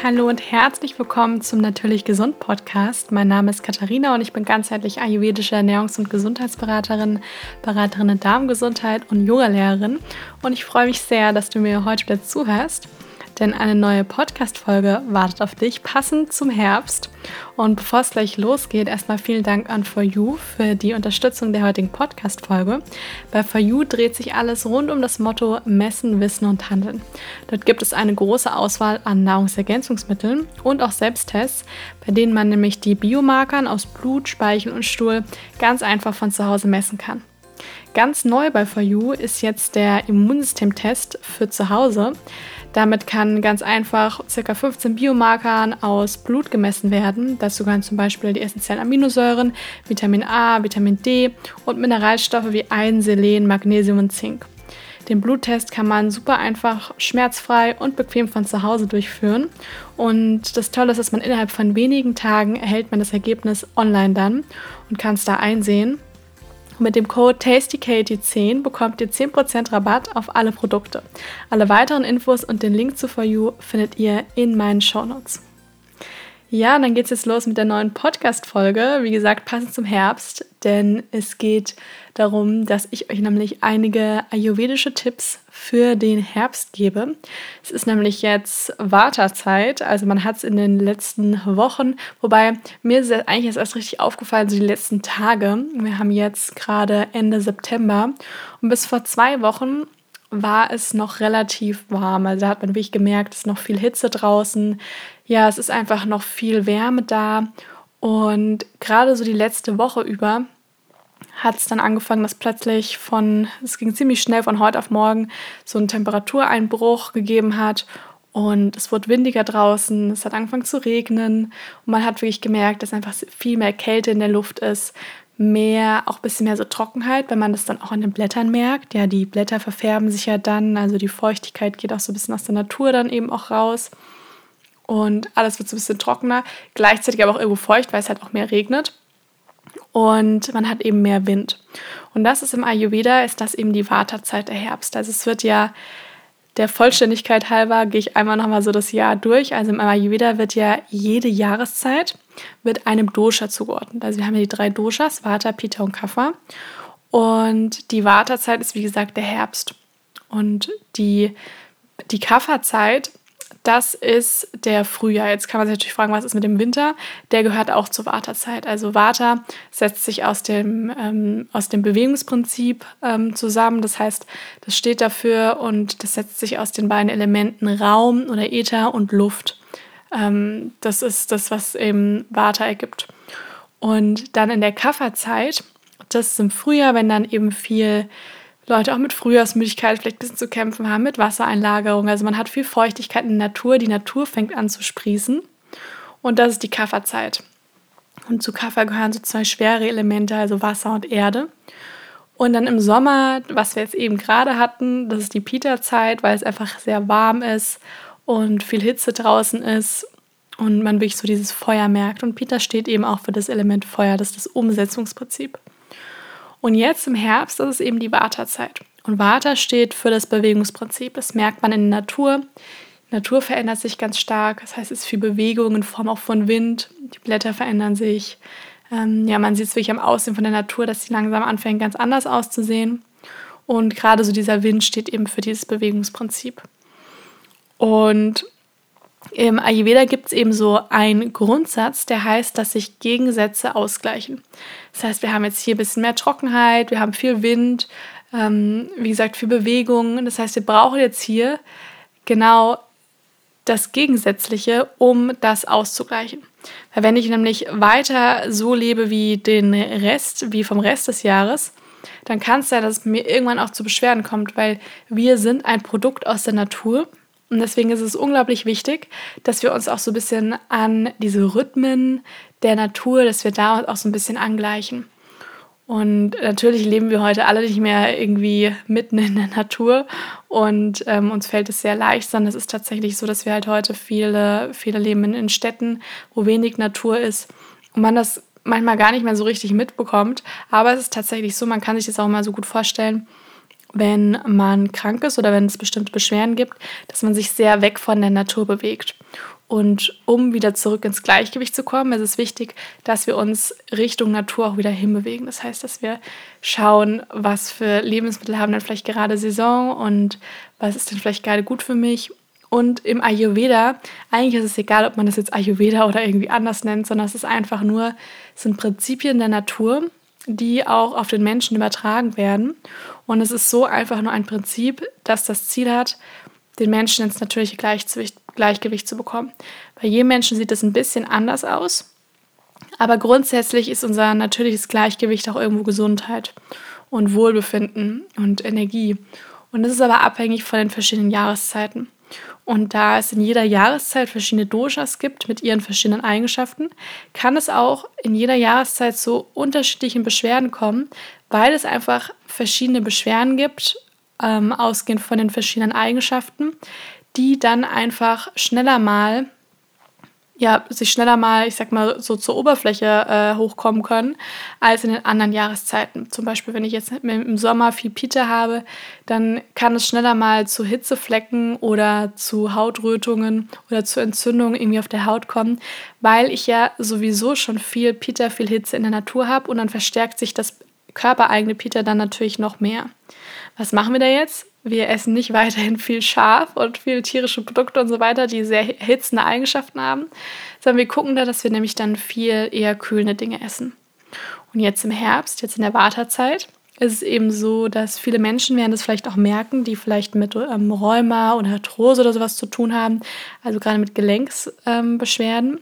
Hallo und herzlich willkommen zum Natürlich Gesund Podcast. Mein Name ist Katharina und ich bin ganzheitlich ayurvedische Ernährungs- und Gesundheitsberaterin, Beraterin in Darmgesundheit und Yogalehrerin. Und ich freue mich sehr, dass du mir heute wieder zuhörst denn eine neue Podcast-Folge wartet auf dich, passend zum Herbst. Und bevor es gleich losgeht, erstmal vielen Dank an For You für die Unterstützung der heutigen Podcast-Folge. Bei For You dreht sich alles rund um das Motto Messen, Wissen und Handeln. Dort gibt es eine große Auswahl an Nahrungsergänzungsmitteln und auch Selbsttests, bei denen man nämlich die Biomarkern aus Blut, Speichel und Stuhl ganz einfach von zu Hause messen kann. Ganz neu bei For You ist jetzt der Immunsystemtest für zu Hause. Damit kann ganz einfach ca. 15 Biomarkern aus Blut gemessen werden. Dazu gehören zum Beispiel die essentiellen Aminosäuren, Vitamin A, Vitamin D und Mineralstoffe wie Eisen, Selen, Magnesium und Zink. Den Bluttest kann man super einfach, schmerzfrei und bequem von zu Hause durchführen. Und das Tolle ist, dass man innerhalb von wenigen Tagen erhält man das Ergebnis online dann und kann es da einsehen. Mit dem Code TastyKatie10 bekommt ihr 10% Rabatt auf alle Produkte. Alle weiteren Infos und den Link zu For You findet ihr in meinen Shownotes. Ja, dann geht's jetzt los mit der neuen Podcast-Folge. Wie gesagt, passend zum Herbst, denn es geht darum, dass ich euch nämlich einige ayurvedische Tipps für den Herbst gebe. Es ist nämlich jetzt Wartezeit, also man hat es in den letzten Wochen, wobei mir ist eigentlich erst richtig aufgefallen, so die letzten Tage. Wir haben jetzt gerade Ende September und bis vor zwei Wochen war es noch relativ warm. Also da hat man wirklich gemerkt, es ist noch viel Hitze draußen. Ja, es ist einfach noch viel Wärme da. Und gerade so die letzte Woche über hat es dann angefangen, dass plötzlich von, es ging ziemlich schnell von heute auf morgen, so einen Temperatureinbruch gegeben hat. Und es wurde windiger draußen, es hat angefangen zu regnen und man hat wirklich gemerkt, dass einfach viel mehr Kälte in der Luft ist mehr, auch ein bisschen mehr so Trockenheit, wenn man das dann auch an den Blättern merkt. Ja, die Blätter verfärben sich ja dann, also die Feuchtigkeit geht auch so ein bisschen aus der Natur dann eben auch raus. Und alles wird so ein bisschen trockener, gleichzeitig aber auch irgendwo feucht, weil es halt auch mehr regnet. Und man hat eben mehr Wind. Und das ist im Ayurveda, ist das eben die Vata-Zeit der Herbst. Also es wird ja der Vollständigkeit halber gehe ich einmal nochmal so das Jahr durch. Also im Ayurveda wird ja jede Jahreszeit wird einem Dosha zugeordnet. Also wir haben ja die drei Doshas, Vata, Pitta und Kapha. Und die Vata-Zeit ist wie gesagt der Herbst. Und die, die Kapha-Zeit das ist der Frühjahr. Jetzt kann man sich natürlich fragen, was ist mit dem Winter? Der gehört auch zur Vata-Zeit. Also Vata setzt sich aus dem, ähm, aus dem Bewegungsprinzip ähm, zusammen. Das heißt, das steht dafür und das setzt sich aus den beiden Elementen Raum oder Äther und Luft. Ähm, das ist das, was eben Vata ergibt. Und dann in der Kapha-Zeit, das ist im Frühjahr, wenn dann eben viel Leute auch mit Frühjahrsmüdigkeit vielleicht ein bisschen zu kämpfen haben, mit Wassereinlagerung. Also man hat viel Feuchtigkeit in der Natur. Die Natur fängt an zu sprießen. Und das ist die Kafferzeit. Und zu Kaffer gehören so zwei schwere Elemente, also Wasser und Erde. Und dann im Sommer, was wir jetzt eben gerade hatten, das ist die Pita-Zeit, weil es einfach sehr warm ist und viel Hitze draußen ist und man wirklich so dieses Feuer merkt. Und Pita steht eben auch für das Element Feuer, das ist das Umsetzungsprinzip. Und jetzt im Herbst, ist eben die Vata-Zeit. Und Vata steht für das Bewegungsprinzip. Das merkt man in der Natur. Die Natur verändert sich ganz stark. Das heißt, es ist viel Bewegung in Form auch von Wind. Die Blätter verändern sich. Ähm, ja, man sieht es wirklich am Aussehen von der Natur, dass sie langsam anfängt, ganz anders auszusehen. Und gerade so dieser Wind steht eben für dieses Bewegungsprinzip. Und im Ayurveda gibt es eben so einen Grundsatz, der heißt, dass sich Gegensätze ausgleichen. Das heißt, wir haben jetzt hier ein bisschen mehr Trockenheit, wir haben viel Wind, ähm, wie gesagt, viel Bewegung. Das heißt, wir brauchen jetzt hier genau das Gegensätzliche, um das auszugleichen. Weil wenn ich nämlich weiter so lebe wie den Rest, wie vom Rest des Jahres, dann kann es ja, dass es mir irgendwann auch zu Beschwerden kommt, weil wir sind ein Produkt aus der Natur und deswegen ist es unglaublich wichtig, dass wir uns auch so ein bisschen an diese Rhythmen der Natur, dass wir da auch so ein bisschen angleichen. Und natürlich leben wir heute alle nicht mehr irgendwie mitten in der Natur und ähm, uns fällt es sehr leicht, sondern es ist tatsächlich so, dass wir halt heute viele, viele leben in, in Städten, wo wenig Natur ist und man das manchmal gar nicht mehr so richtig mitbekommt. Aber es ist tatsächlich so, man kann sich das auch mal so gut vorstellen, wenn man krank ist oder wenn es bestimmte Beschwerden gibt, dass man sich sehr weg von der Natur bewegt. Und um wieder zurück ins Gleichgewicht zu kommen, ist es wichtig, dass wir uns Richtung Natur auch wieder hinbewegen. Das heißt, dass wir schauen, was für Lebensmittel haben denn vielleicht gerade Saison und was ist denn vielleicht gerade gut für mich. Und im Ayurveda, eigentlich ist es egal, ob man das jetzt Ayurveda oder irgendwie anders nennt, sondern es ist einfach nur, es sind Prinzipien der Natur, die auch auf den Menschen übertragen werden. Und es ist so einfach nur ein Prinzip, das das Ziel hat, den Menschen ins natürliche Gleichgewicht, zu bekommen. Bei jedem Menschen sieht es ein bisschen anders aus, aber grundsätzlich ist unser natürliches Gleichgewicht auch irgendwo Gesundheit und Wohlbefinden und Energie. Und das ist aber abhängig von den verschiedenen Jahreszeiten. Und da es in jeder Jahreszeit verschiedene Doshas gibt mit ihren verschiedenen Eigenschaften, kann es auch in jeder Jahreszeit zu unterschiedlichen Beschwerden kommen, weil es einfach verschiedene Beschwerden gibt ähm, ausgehend von den verschiedenen Eigenschaften, die dann einfach schneller mal, ja, sich schneller mal, ich sag mal, so zur Oberfläche äh, hochkommen können, als in den anderen Jahreszeiten. Zum Beispiel, wenn ich jetzt im Sommer viel Pite habe, dann kann es schneller mal zu Hitzeflecken oder zu Hautrötungen oder zu Entzündungen irgendwie auf der Haut kommen, weil ich ja sowieso schon viel Pita, viel Hitze in der Natur habe und dann verstärkt sich das körpereigene Pita dann natürlich noch mehr. Was machen wir da jetzt? Wir essen nicht weiterhin viel Schaf und viel tierische Produkte und so weiter, die sehr hitzende Eigenschaften haben, sondern wir gucken da, dass wir nämlich dann viel eher kühlende Dinge essen. Und jetzt im Herbst, jetzt in der Wartezeit, ist es eben so, dass viele Menschen werden das vielleicht auch merken, die vielleicht mit ähm, Rheuma oder Arthrose oder sowas zu tun haben, also gerade mit Gelenksbeschwerden, ähm,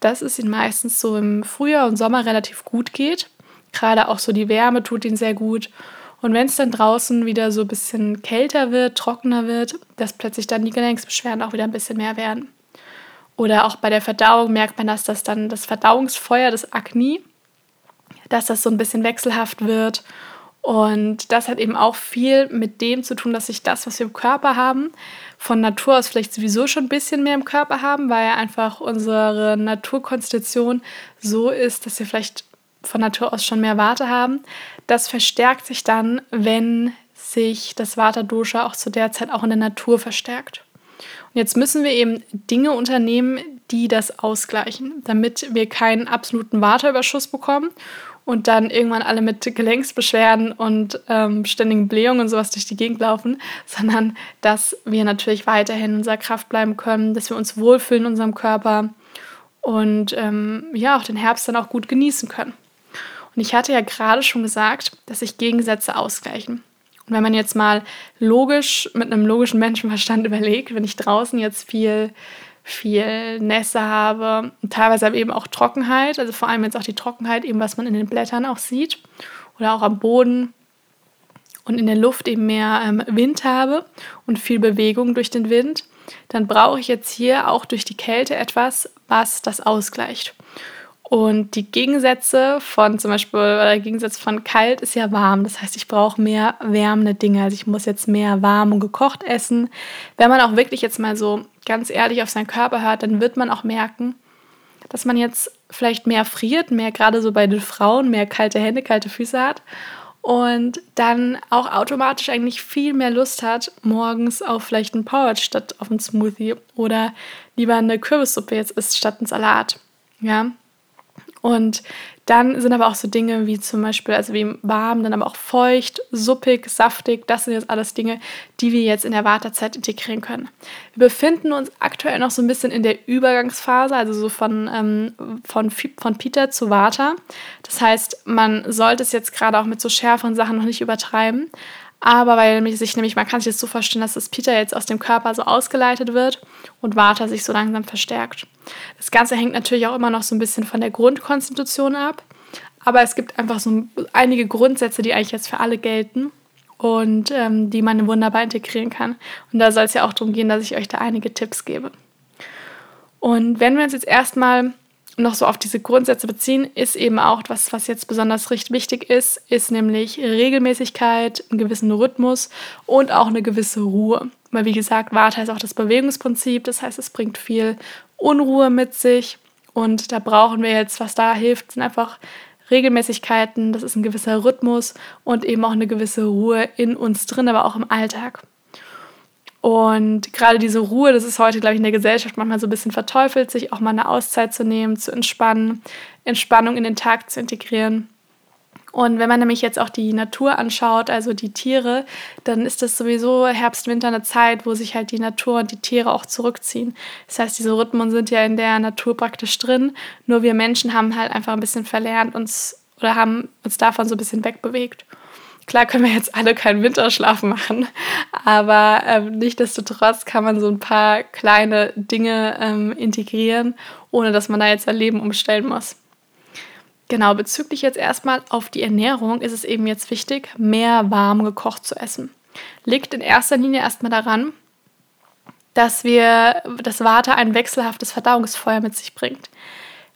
dass es ihnen meistens so im Frühjahr und Sommer relativ gut geht. Gerade auch so die Wärme tut ihnen sehr gut. Und wenn es dann draußen wieder so ein bisschen kälter wird, trockener wird, dass plötzlich dann die Gelenksbeschwerden auch wieder ein bisschen mehr werden. Oder auch bei der Verdauung merkt man, dass das dann das Verdauungsfeuer, das Akne, dass das so ein bisschen wechselhaft wird. Und das hat eben auch viel mit dem zu tun, dass sich das, was wir im Körper haben, von Natur aus vielleicht sowieso schon ein bisschen mehr im Körper haben, weil einfach unsere Naturkonstitution so ist, dass wir vielleicht von Natur aus schon mehr Warte haben. Das verstärkt sich dann, wenn sich das Vata-Dosha auch zu der Zeit auch in der Natur verstärkt. Und jetzt müssen wir eben Dinge unternehmen, die das ausgleichen, damit wir keinen absoluten Vata-Überschuss bekommen und dann irgendwann alle mit Gelenksbeschwerden und ähm, ständigen Blähungen und sowas durch die Gegend laufen, sondern dass wir natürlich weiterhin in unserer Kraft bleiben können, dass wir uns wohlfühlen in unserem Körper und ähm, ja, auch den Herbst dann auch gut genießen können. Und ich hatte ja gerade schon gesagt, dass sich Gegensätze ausgleichen. Und wenn man jetzt mal logisch mit einem logischen Menschenverstand überlegt, wenn ich draußen jetzt viel, viel Nässe habe und teilweise aber eben auch Trockenheit, also vor allem jetzt auch die Trockenheit, eben was man in den Blättern auch sieht oder auch am Boden und in der Luft eben mehr ähm, Wind habe und viel Bewegung durch den Wind, dann brauche ich jetzt hier auch durch die Kälte etwas, was das ausgleicht. Und die Gegensätze von zum Beispiel, oder der Gegensatz von kalt ist ja warm. Das heißt, ich brauche mehr wärmende Dinge. Also ich muss jetzt mehr warm und gekocht essen. Wenn man auch wirklich jetzt mal so ganz ehrlich auf seinen Körper hört, dann wird man auch merken, dass man jetzt vielleicht mehr friert, mehr gerade so bei den Frauen, mehr kalte Hände, kalte Füße hat. Und dann auch automatisch eigentlich viel mehr Lust hat, morgens auf vielleicht einen Porridge statt auf einen Smoothie oder lieber eine Kürbissuppe jetzt isst statt einen Salat. Ja, und dann sind aber auch so Dinge wie zum Beispiel, also wie warm, dann aber auch feucht, suppig, saftig. Das sind jetzt alles Dinge, die wir jetzt in der Wartezeit integrieren können. Wir befinden uns aktuell noch so ein bisschen in der Übergangsphase, also so von, ähm, von, von Peter zu Vata. Das heißt, man sollte es jetzt gerade auch mit so schärferen Sachen noch nicht übertreiben. Aber weil sich nämlich, man kann sich das so vorstellen, dass das Peter jetzt aus dem Körper so ausgeleitet wird und Vata sich so langsam verstärkt. Das Ganze hängt natürlich auch immer noch so ein bisschen von der Grundkonstitution ab. Aber es gibt einfach so einige Grundsätze, die eigentlich jetzt für alle gelten und ähm, die man wunderbar integrieren kann. Und da soll es ja auch darum gehen, dass ich euch da einige Tipps gebe. Und wenn wir uns jetzt erstmal noch so auf diese Grundsätze beziehen, ist eben auch was, was jetzt besonders richtig wichtig ist, ist nämlich Regelmäßigkeit, einen gewissen Rhythmus und auch eine gewisse Ruhe. Weil wie gesagt, Warte heißt auch das Bewegungsprinzip, das heißt, es bringt viel Unruhe mit sich und da brauchen wir jetzt, was da hilft, sind einfach Regelmäßigkeiten, das ist ein gewisser Rhythmus und eben auch eine gewisse Ruhe in uns drin, aber auch im Alltag. Und gerade diese Ruhe, das ist heute, glaube ich, in der Gesellschaft manchmal so ein bisschen verteufelt, sich auch mal eine Auszeit zu nehmen, zu entspannen, Entspannung in den Tag zu integrieren. Und wenn man nämlich jetzt auch die Natur anschaut, also die Tiere, dann ist das sowieso Herbst, Winter eine Zeit, wo sich halt die Natur und die Tiere auch zurückziehen. Das heißt, diese Rhythmen sind ja in der Natur praktisch drin. Nur wir Menschen haben halt einfach ein bisschen verlernt, uns oder haben uns davon so ein bisschen wegbewegt. Klar können wir jetzt alle keinen Winterschlaf machen, aber ähm, nichtdestotrotz kann man so ein paar kleine Dinge ähm, integrieren, ohne dass man da jetzt sein Leben umstellen muss. Genau, bezüglich jetzt erstmal auf die Ernährung ist es eben jetzt wichtig, mehr warm gekocht zu essen. Liegt in erster Linie erstmal daran, dass wir das Water ein wechselhaftes Verdauungsfeuer mit sich bringt.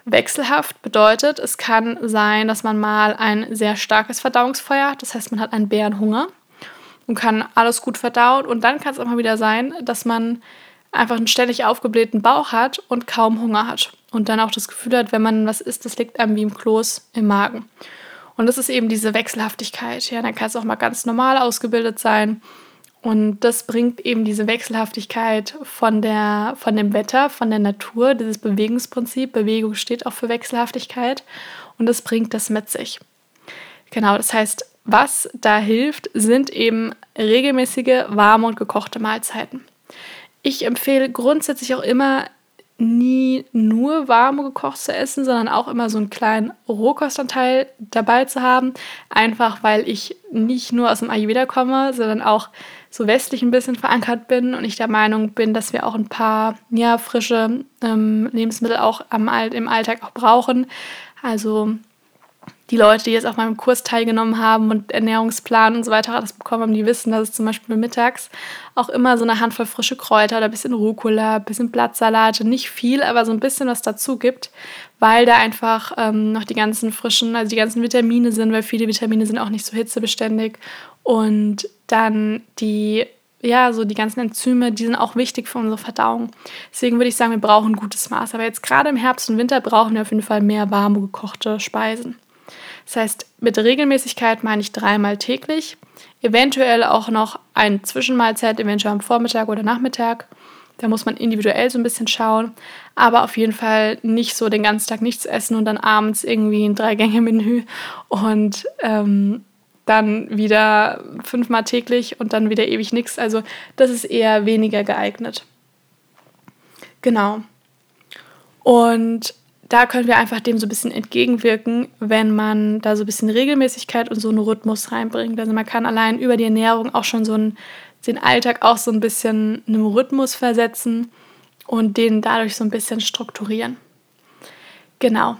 Wechselhaft bedeutet, es kann sein, dass man mal ein sehr starkes Verdauungsfeuer hat, das heißt, man hat einen Bärenhunger und kann alles gut verdauen und dann kann es auch mal wieder sein, dass man einfach einen ständig aufgeblähten Bauch hat und kaum Hunger hat und dann auch das Gefühl hat, wenn man was isst, das liegt einem wie im Kloß im Magen. Und das ist eben diese Wechselhaftigkeit. Ja, dann kann es auch mal ganz normal ausgebildet sein. Und das bringt eben diese Wechselhaftigkeit von, der, von dem Wetter, von der Natur, dieses Bewegungsprinzip. Bewegung steht auch für Wechselhaftigkeit. Und das bringt das mit sich. Genau, das heißt, was da hilft, sind eben regelmäßige, warme und gekochte Mahlzeiten. Ich empfehle grundsätzlich auch immer nie nur warm gekocht zu essen, sondern auch immer so einen kleinen Rohkostanteil dabei zu haben. Einfach weil ich nicht nur aus dem Ayurveda komme, sondern auch so westlich ein bisschen verankert bin und ich der Meinung bin, dass wir auch ein paar ja, frische ähm, Lebensmittel auch am, im Alltag auch brauchen. Also die Leute, die jetzt auf meinem Kurs teilgenommen haben und Ernährungsplan und so weiter alles bekommen haben, die wissen, dass es zum Beispiel mittags auch immer so eine Handvoll frische Kräuter oder ein bisschen Rucola, ein bisschen Blattsalate, nicht viel, aber so ein bisschen was dazu gibt, weil da einfach ähm, noch die ganzen frischen, also die ganzen Vitamine sind, weil viele Vitamine sind auch nicht so hitzebeständig und dann die ja, so die ganzen Enzyme, die sind auch wichtig für unsere Verdauung. Deswegen würde ich sagen, wir brauchen ein gutes Maß. Aber jetzt gerade im Herbst und Winter brauchen wir auf jeden Fall mehr warme gekochte Speisen. Das heißt, mit Regelmäßigkeit meine ich dreimal täglich, eventuell auch noch eine Zwischenmahlzeit, eventuell am Vormittag oder Nachmittag. Da muss man individuell so ein bisschen schauen, aber auf jeden Fall nicht so den ganzen Tag nichts essen und dann abends irgendwie ein Drei-Gänge-Menü und ähm, dann wieder fünfmal täglich und dann wieder ewig nichts. Also das ist eher weniger geeignet. Genau. Und da können wir einfach dem so ein bisschen entgegenwirken, wenn man da so ein bisschen Regelmäßigkeit und so einen Rhythmus reinbringt. Also man kann allein über die Ernährung auch schon so einen, den Alltag auch so ein bisschen einem Rhythmus versetzen und den dadurch so ein bisschen strukturieren. Genau.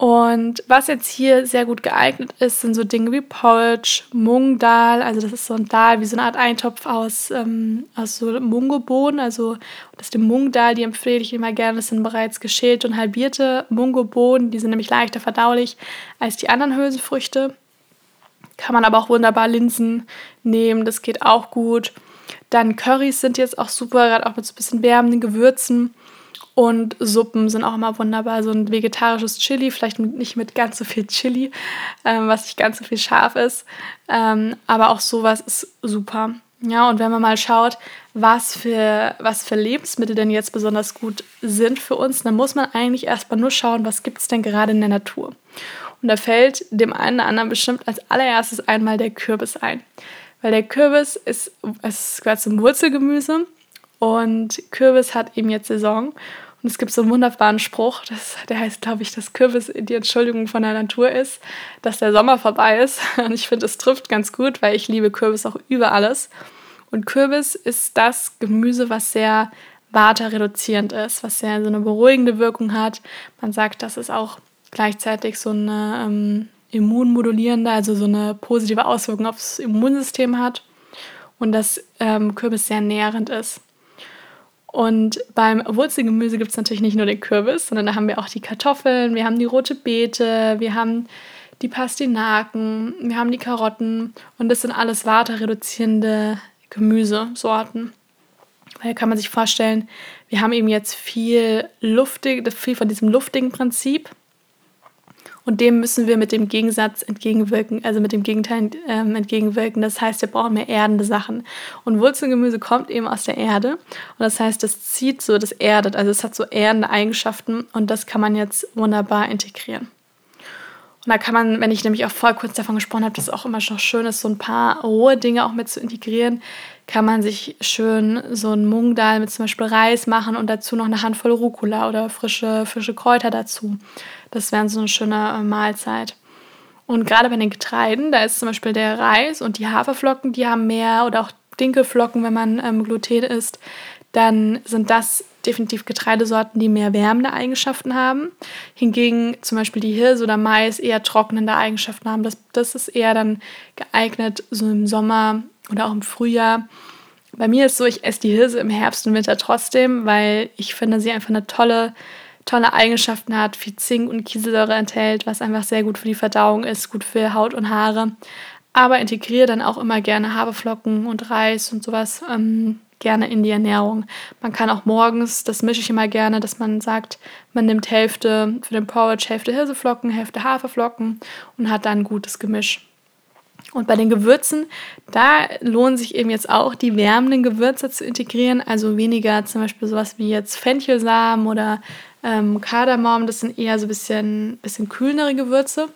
Und was jetzt hier sehr gut geeignet ist, sind so Dinge wie Porridge, Mungdal, also das ist so ein Dal wie so eine Art Eintopf aus, ähm, aus so Mungobohnen, also das ist die Mungdal, die empfehle ich immer gerne, das sind bereits geschälte und halbierte Mungobohnen, die sind nämlich leichter verdaulich als die anderen Hülsenfrüchte. Kann man aber auch wunderbar Linsen nehmen, das geht auch gut. Dann Currys sind jetzt auch super, gerade auch mit so ein bisschen wärmenden Gewürzen. Und Suppen sind auch immer wunderbar. So ein vegetarisches Chili, vielleicht nicht mit ganz so viel Chili, ähm, was nicht ganz so viel scharf ist. Ähm, aber auch sowas ist super. Ja, und wenn man mal schaut, was für, was für Lebensmittel denn jetzt besonders gut sind für uns, dann muss man eigentlich erstmal nur schauen, was gibt es denn gerade in der Natur. Und da fällt dem einen oder anderen bestimmt als allererstes einmal der Kürbis ein. Weil der Kürbis ist, es gehört zum Wurzelgemüse und Kürbis hat eben jetzt Saison. Und es gibt so einen wunderbaren Spruch, das, der heißt, glaube ich, dass Kürbis die Entschuldigung von der Natur ist, dass der Sommer vorbei ist. Und ich finde, es trifft ganz gut, weil ich liebe Kürbis auch über alles. Und Kürbis ist das Gemüse, was sehr waterreduzierend ist, was sehr so eine beruhigende Wirkung hat. Man sagt, dass es auch gleichzeitig so eine ähm, immunmodulierende, also so eine positive Auswirkung aufs Immunsystem hat und dass ähm, Kürbis sehr nährend ist. Und beim Wurzelgemüse gibt es natürlich nicht nur den Kürbis, sondern da haben wir auch die Kartoffeln, wir haben die rote Beete, wir haben die Pastinaken, wir haben die Karotten und das sind alles waterreduzierende Gemüsesorten. Daher kann man sich vorstellen, wir haben eben jetzt viel luftig, viel von diesem luftigen Prinzip Und dem müssen wir mit dem Gegensatz entgegenwirken, also mit dem Gegenteil ähm, entgegenwirken. Das heißt, wir brauchen mehr erdende Sachen. Und Wurzelgemüse kommt eben aus der Erde. Und das heißt, das zieht so, das erdet. Also es hat so erdende Eigenschaften und das kann man jetzt wunderbar integrieren. Und da kann man, wenn ich nämlich auch vorher kurz davon gesprochen habe, dass es auch immer noch schön ist, so ein paar rohe Dinge auch mit zu integrieren, kann man sich schön so ein Mungdal mit zum Beispiel Reis machen und dazu noch eine Handvoll Rucola oder frische, frische Kräuter dazu. Das wäre so eine schöne äh, Mahlzeit. Und gerade bei den Getreiden, da ist zum Beispiel der Reis und die Haferflocken, die haben mehr oder auch Dinkelflocken, wenn man ähm, Gluten isst, dann sind das definitiv Getreidesorten, die mehr wärmende Eigenschaften haben. Hingegen zum Beispiel die Hirse oder Mais eher trocknende Eigenschaften haben. Das, das ist eher dann geeignet so im Sommer oder auch im Frühjahr. Bei mir ist es so, ich esse die Hirse im Herbst und Winter trotzdem, weil ich finde, sie einfach eine tolle, tolle Eigenschaften hat, viel Zink und Kieselsäure enthält, was einfach sehr gut für die Verdauung ist, gut für Haut und Haare. Aber integriere dann auch immer gerne Haferflocken und Reis und sowas ähm, gerne in die Ernährung. Man kann auch morgens, das mische ich immer gerne, dass man sagt, man nimmt Hälfte für den Porridge, Hälfte Hirseflocken, Hälfte Haferflocken und hat dann ein gutes Gemisch. Und bei den Gewürzen, da lohnen sich eben jetzt auch die wärmenden Gewürze zu integrieren, also weniger zum Beispiel sowas wie jetzt Fenchelsamen oder ähm, Kardamom, das sind eher so ein bisschen, bisschen kühlendere Gewürze.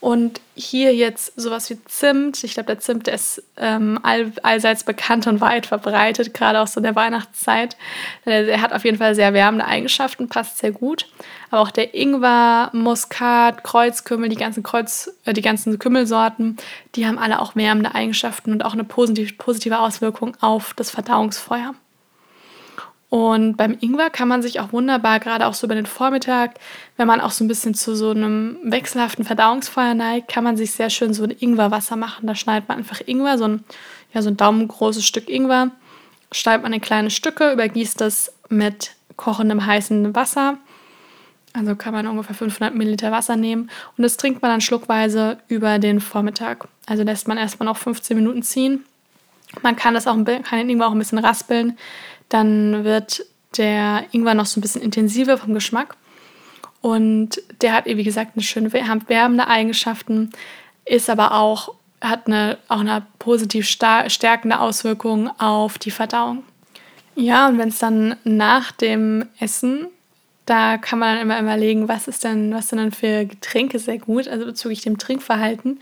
Und hier jetzt sowas wie Zimt. Ich glaube, der Zimt der ist ähm, all, allseits bekannt und weit verbreitet, gerade auch so in der Weihnachtszeit. Äh, er hat auf jeden Fall sehr wärmende Eigenschaften, passt sehr gut. Aber auch der Ingwer, Muskat, Kreuzkümmel, die ganzen Kreuz, äh, die ganzen Kümmelsorten, die haben alle auch wärmende Eigenschaften und auch eine positive, positive Auswirkung auf das Verdauungsfeuer. Und beim Ingwer kann man sich auch wunderbar, gerade auch so über den Vormittag, wenn man auch so ein bisschen zu so einem wechselhaften Verdauungsfeuer neigt, kann man sich sehr schön so ein Ingwerwasser machen. Da schneidet man einfach Ingwer, so ein, ja, so ein daumengroßes Stück Ingwer, schneidet man in kleine Stücke, übergießt das mit kochendem heißen Wasser. Also kann man ungefähr 500 Milliliter Wasser nehmen und das trinkt man dann schluckweise über den Vormittag. Also lässt man erstmal noch 15 Minuten ziehen. Man kann das auch, kann den Ingwer auch ein bisschen raspeln, dann wird der Ingwer noch so ein bisschen intensiver vom Geschmack. Und der hat, wie gesagt, eine schöne wärmende Eigenschaften, ist aber auch, hat eine, auch eine positiv stärkende Auswirkung auf die Verdauung. Ja, und wenn es dann nach dem Essen, da kann man dann immer überlegen, was ist denn, was sind denn für Getränke sehr gut, also bezüglich dem Trinkverhalten,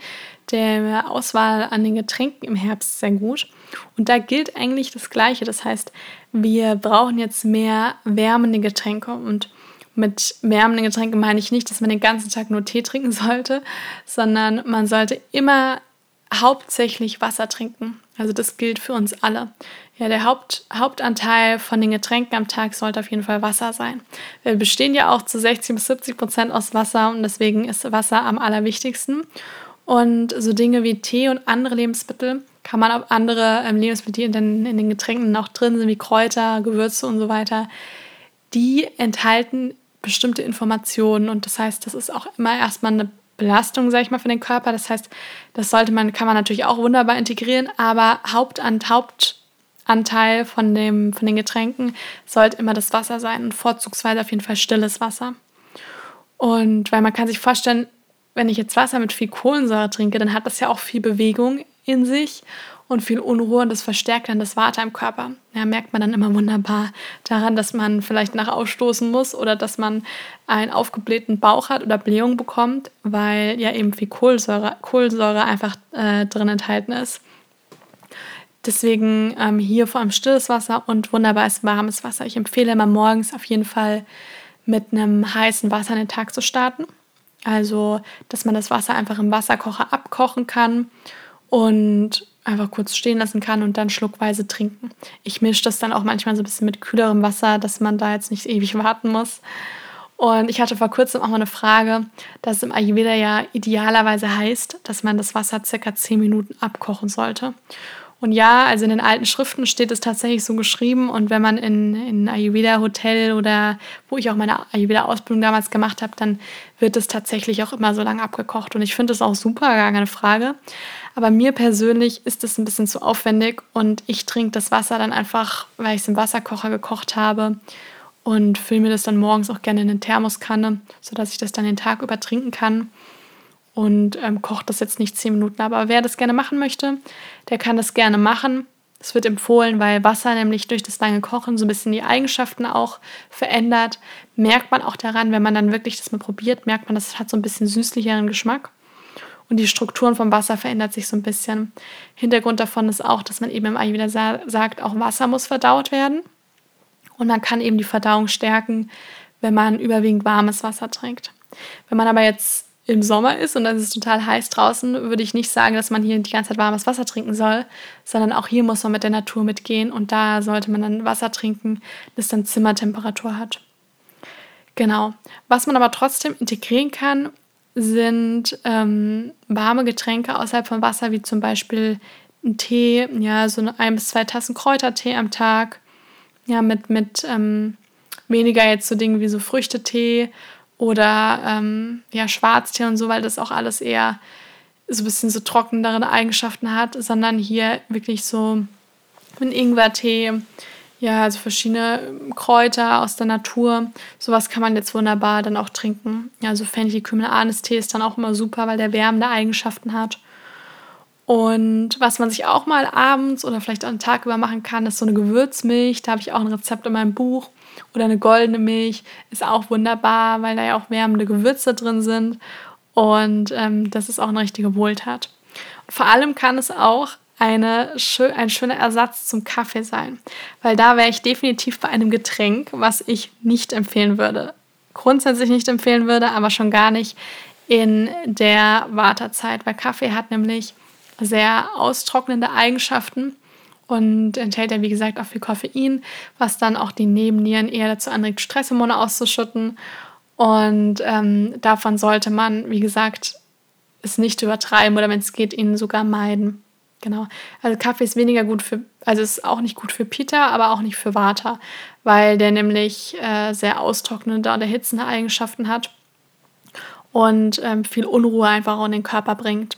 der Auswahl an den Getränken im Herbst sehr gut. Und da gilt eigentlich das Gleiche. Das heißt, wir brauchen jetzt mehr wärmende Getränke. Und mit wärmenden Getränken meine ich nicht, dass man den ganzen Tag nur Tee trinken sollte, sondern man sollte immer hauptsächlich Wasser trinken. Also das gilt für uns alle. Ja, der Haupt, Hauptanteil von den Getränken am Tag sollte auf jeden Fall Wasser sein. Wir bestehen ja auch zu 60 bis 70 Prozent aus Wasser und deswegen ist Wasser am allerwichtigsten. Und so Dinge wie Tee und andere Lebensmittel kann man auf andere ähm, Lebensmittel, die in in den Getränken noch drin sind, wie Kräuter, Gewürze und so weiter, die enthalten bestimmte Informationen. Und das heißt, das ist auch immer erstmal eine Belastung, sage ich mal, für den Körper. Das heißt, das sollte man, kann man natürlich auch wunderbar integrieren, aber Hauptan Hauptanteil von, dem, von den Getränken sollte immer das Wasser sein und vorzugsweise auf jeden Fall stilles Wasser. Und weil man kann sich vorstellen, wenn ich jetzt Wasser mit viel Kohlensäure trinke, dann hat das ja auch viel Bewegung in sich und viel Unruhe und das verstärkt dann das Water im Körper. Ja, merkt man dann immer wunderbar daran, dass man vielleicht nach ausstoßen muss oder dass man einen aufgeblähten Bauch hat oder Blähung bekommt, weil ja eben viel Kohlensäure, Kohlensäure einfach äh, drin enthalten ist. Deswegen ähm, hier vor allem stilles Wasser und wunderbares warmes Wasser. Ich empfehle immer morgens auf jeden Fall mit einem heißen Wasser den Tag zu starten. Also, dass man das Wasser einfach im Wasserkocher abkochen kann und einfach kurz stehen lassen kann und dann schluckweise trinken. Ich mische das dann auch manchmal so ein bisschen mit kühlerem Wasser, dass man da jetzt nicht ewig warten muss. Und ich hatte vor kurzem auch mal eine Frage, dass im Ayurveda ja idealerweise heißt, dass man das Wasser circa 10 Minuten abkochen sollte. Und ja, also in den alten Schriften steht es tatsächlich so geschrieben. Und wenn man in, in Ayurveda-Hotel oder wo ich auch meine Ayurveda-Ausbildung damals gemacht habe, dann wird es tatsächlich auch immer so lange abgekocht. Und ich finde das auch super, gar keine Frage. Aber mir persönlich ist es ein bisschen zu aufwendig und ich trinke das Wasser dann einfach, weil ich es im Wasserkocher gekocht habe. und fülle mir das dann morgens auch gerne in eine Thermoskanne, sodass ich das dann den Tag über trinken kann und ähm, koche das jetzt nicht zehn Minuten. Aber wer das gerne machen möchte, der kann das gerne machen. Es wird empfohlen, weil Wasser nämlich durch das lange Kochen so ein bisschen die Eigenschaften auch verändert. Merkt man auch daran, wenn man dann wirklich das mal probiert, merkt man, das hat so ein bisschen süßlicheren Geschmack. Und die Strukturen vom Wasser verändert sich so ein bisschen. Hintergrund davon ist auch, dass man eben im Ayurveda sa sagt, auch Wasser muss verdaut werden. Und man kann eben die Verdauung stärken, wenn man überwiegend warmes Wasser trinkt. Wenn man aber jetzt im Sommer ist und dann ist es total heiß draußen, würde ich nicht sagen, dass man hier die ganze Zeit warmes Wasser trinken soll, sondern auch hier muss man mit der Natur mitgehen und da sollte man dann Wasser trinken, das dann Zimmertemperatur hat. Genau. Was man aber trotzdem integrieren kann, sind ähm, warme Getränke außerhalb von Wasser, wie zum Beispiel ein Tee, ja, so ein bis zwei Tassen Kräutertee am Tag, ja, mit, mit ähm, weniger jetzt so Dinge wie so Früchtetee oder ähm, ja, Schwarztee und so, weil das auch alles eher so ein bisschen so trockenere Eigenschaften hat, sondern hier wirklich so ein Ingwertee, ja, also verschiedene Kräuter aus der Natur. Sowas kann man jetzt wunderbar dann auch trinken. Ja, so Fenchel, Kümmel, Anis-Tee ist dann auch immer super, weil der wärmende Eigenschaften hat. Und was man sich auch mal abends oder vielleicht auch einen Tag über machen kann, ist so eine Gewürzmilch. Da habe ich auch ein Rezept in meinem Buch. Oder eine goldene Milch ist auch wunderbar, weil da ja auch wärmende Gewürze drin sind. Und ähm, das ist auch eine richtige Wohltat. Und vor allem kann es auch eine, ein schöner Ersatz zum Kaffee sein. Weil da wäre ich definitiv bei einem Getränk, was ich nicht empfehlen würde. Grundsätzlich nicht empfehlen würde, aber schon gar nicht in der Wartezeit, weil Kaffee hat nämlich sehr austrocknende Eigenschaften und enthält ja, wie gesagt, auch viel Koffein, was dann auch die Nebennieren eher dazu anregt, Stresshormone auszuschütten. Und ähm, davon sollte man, wie gesagt, es nicht übertreiben oder wenn es geht, ihn sogar meiden. Genau. Also Kaffee ist weniger gut für, also ist auch nicht gut für Pita, aber auch nicht für Vata, weil der nämlich äh, sehr austrocknende und erhitzende Eigenschaften hat und ähm, viel Unruhe einfach auch in den Körper bringt.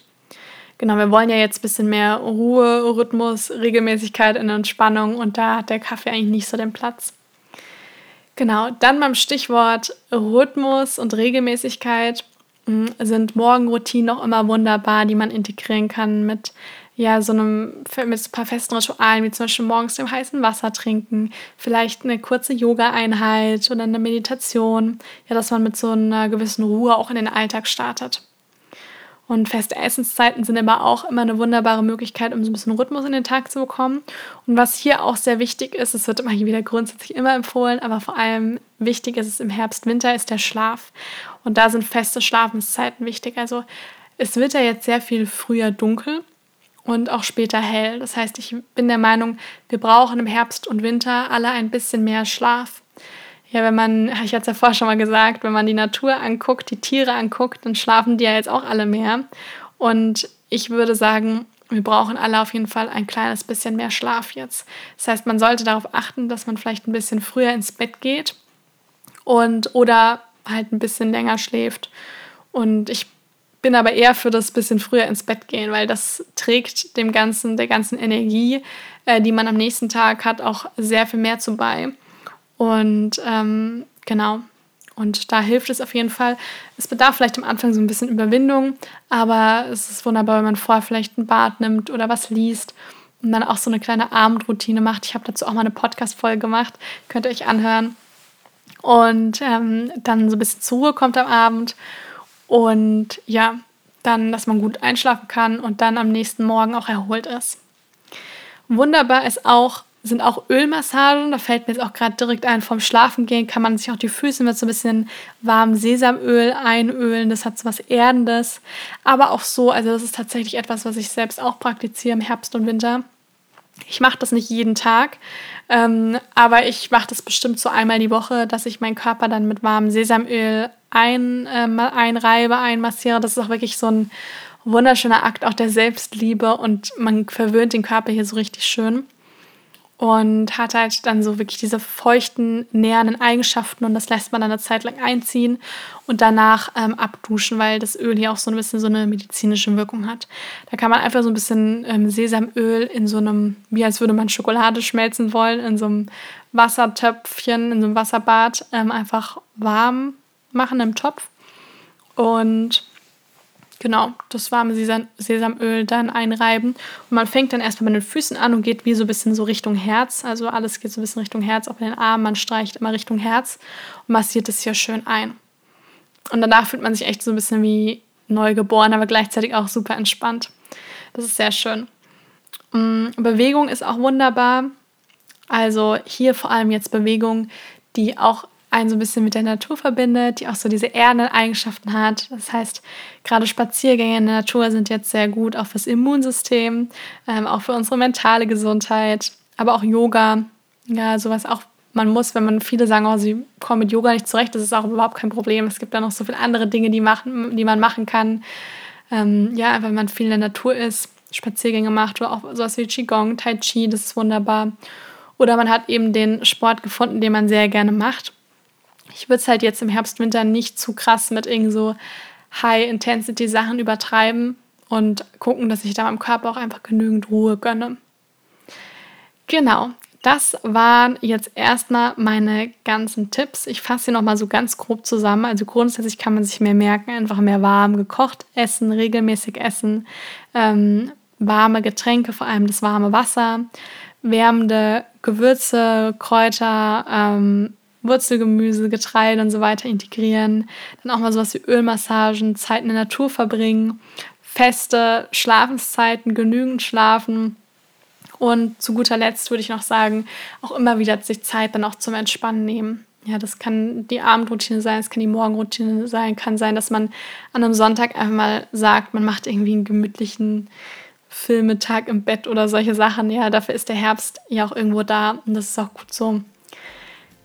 Genau, wir wollen ja jetzt ein bisschen mehr Ruhe, Rhythmus, Regelmäßigkeit in Entspannung und da hat der Kaffee eigentlich nicht so den Platz. Genau, dann beim Stichwort Rhythmus und Regelmäßigkeit hm, sind Morgenroutinen auch immer wunderbar, die man integrieren kann mit ja, so einem, mit ein paar festen Ritualen, wie zum Beispiel morgens im heißen Wasser trinken, vielleicht eine kurze Yoga-Einheit oder eine Meditation, ja, dass man mit so einer gewissen Ruhe auch in den Alltag startet. Und feste Essenszeiten sind aber auch immer eine wunderbare Möglichkeit, um so ein bisschen Rhythmus in den Tag zu bekommen. Und was hier auch sehr wichtig ist, es wird immer wieder grundsätzlich immer empfohlen, aber vor allem wichtig ist es im Herbst, Winter, ist der Schlaf. Und da sind feste Schlafenszeiten wichtig. Also es wird ja jetzt sehr viel früher dunkel und auch später hell. Das heißt, ich bin der Meinung, wir brauchen im Herbst und Winter alle ein bisschen mehr Schlaf. Ja, wenn man, ich hatte es ja vorher schon mal gesagt, wenn man die Natur anguckt, die Tiere anguckt, dann schlafen die ja jetzt auch alle mehr. Und ich würde sagen, wir brauchen alle auf jeden Fall ein kleines bisschen mehr Schlaf jetzt. Das heißt, man sollte darauf achten, dass man vielleicht ein bisschen früher ins Bett geht und oder halt ein bisschen länger schläft. Und ich bin aber eher für das bisschen früher ins Bett gehen, weil das trägt dem ganzen, der ganzen Energie, äh, die man am nächsten Tag hat, auch sehr viel mehr zu bei. Und ähm, genau. Und da hilft es auf jeden Fall. Es bedarf vielleicht am Anfang so ein bisschen Überwindung, aber es ist wunderbar, wenn man vorher vielleicht ein Bad nimmt oder was liest und dann auch so eine kleine Abendroutine macht. Ich habe dazu auch mal eine Podcast-Folge gemacht, könnt ihr euch anhören. Und ähm, dann so ein bisschen zur Ruhe kommt am Abend. Und ja, dann, dass man gut einschlafen kann und dann am nächsten Morgen auch erholt ist. Wunderbar ist auch sind auch Ölmassagen. Da fällt mir jetzt auch gerade direkt ein, vom Schlafengehen kann man sich auch die Füße mit so ein bisschen warmem Sesamöl einölen. Das hat so was Erdendes. Aber auch so, also das ist tatsächlich etwas, was ich selbst auch praktiziere im Herbst und Winter. Ich mache das nicht jeden Tag, ähm, aber ich mache das bestimmt so einmal die Woche, dass ich meinen Körper dann mit warmem Sesamöl ein, äh, einreibe, einmassiere. Das ist auch wirklich so ein wunderschöner Akt auch der Selbstliebe und man verwöhnt den Körper hier so richtig schön und hat halt dann so wirklich diese feuchten, nährenden Eigenschaften und das lässt man dann eine Zeit lang einziehen und danach ähm, abduschen, weil das Öl hier auch so ein bisschen so eine medizinische Wirkung hat. Da kann man einfach so ein bisschen ähm, Sesamöl in so einem, wie als würde man Schokolade schmelzen wollen, in so einem Wassertöpfchen, in so einem Wasserbad ähm, einfach warm machen im Topf. Und genau, das warme Sesam Sesamöl dann einreiben. Und man fängt dann erstmal bei den Füßen an und geht wie so ein bisschen so Richtung Herz. Also alles geht so ein bisschen Richtung Herz, auch bei den Armen. Man streicht immer Richtung Herz und massiert es hier schön ein. Und danach fühlt man sich echt so ein bisschen wie neugeboren, aber gleichzeitig auch super entspannt. Das ist sehr schön. Mm, Bewegung ist auch wunderbar. Also hier vor allem jetzt Bewegung, die auch einen so ein bisschen mit der Natur verbindet, die auch so diese erdenden Eigenschaften hat. Das heißt, gerade Spaziergänge in der Natur sind jetzt sehr gut, auch fürs Immunsystem, ähm, auch für unsere mentale Gesundheit, aber auch Yoga. Ja, sowas auch man muss, wenn man viele sagen, oh, sie kommen mit Yoga nicht zurecht, das ist auch überhaupt kein Problem. Es gibt da noch so viele andere Dinge, die, machen, die man machen kann. Ähm, ja, wenn man viel in der Natur ist, Spaziergänge macht oder auch sowas wie Qigong, Tai Chi, das ist wunderbar. Oder man hat eben den Sport gefunden, den man sehr gerne macht. Ich würde es halt jetzt im Herbst, Winter nicht zu krass mit irgend so High-Intensity-Sachen übertreiben und gucken, dass ich da meinem Körper auch einfach genügend Ruhe gönne. Genau, das waren jetzt erstmal meine ganzen Tipps. Ich fasse sie nochmal so ganz grob zusammen. Also grundsätzlich kann man sich mehr merken, einfach mehr warm gekocht essen, regelmäßig essen, ähm, warme Getränke, vor allem das warme Wasser, wärmende Gewürze, Kräuter, ähm, Wurzelgemüse, Getreide und so weiter integrieren. Dann auch mal sowas wie Ölmassagen, Zeit in der Natur verbringen, feste Schlafenszeiten, genügend schlafen. Und zu guter Letzt würde ich noch sagen, auch immer wieder sich Zeit dann auch zum Entspannen nehmen. Ja, das kann die Abendroutine sein, es kann die Morgenroutine sein, kann sein, dass man an einem Sonntag einfach mal sagt, man macht irgendwie einen gemütlichen Filmetag im Bett oder solche Sachen. Ja, dafür ist der Herbst ja auch irgendwo da und das ist auch gut so.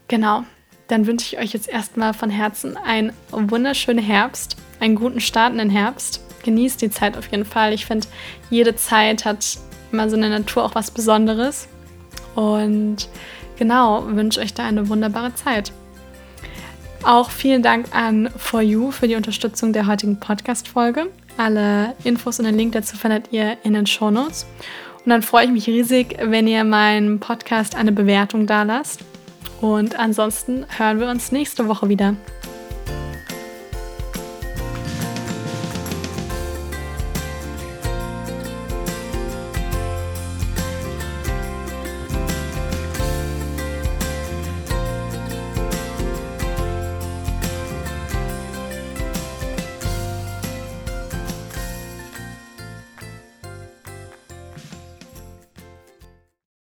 Genau, dann wünsche ich euch jetzt erstmal von Herzen einen wunderschönen Herbst, einen guten Start in den Herbst. Genießt die Zeit auf jeden Fall. Ich finde, jede Zeit hat immer so in der Natur auch was Besonderes. Und genau, wünsche euch da eine wunderbare Zeit. Auch vielen Dank an For You für die Unterstützung der heutigen Podcast-Folge. Alle Infos und den Link dazu findet ihr in den Show Notes. Und dann freue ich mich riesig, wenn ihr meinem Podcast eine Bewertung da lasst. Und ansonsten hören wir uns nächste Woche wieder.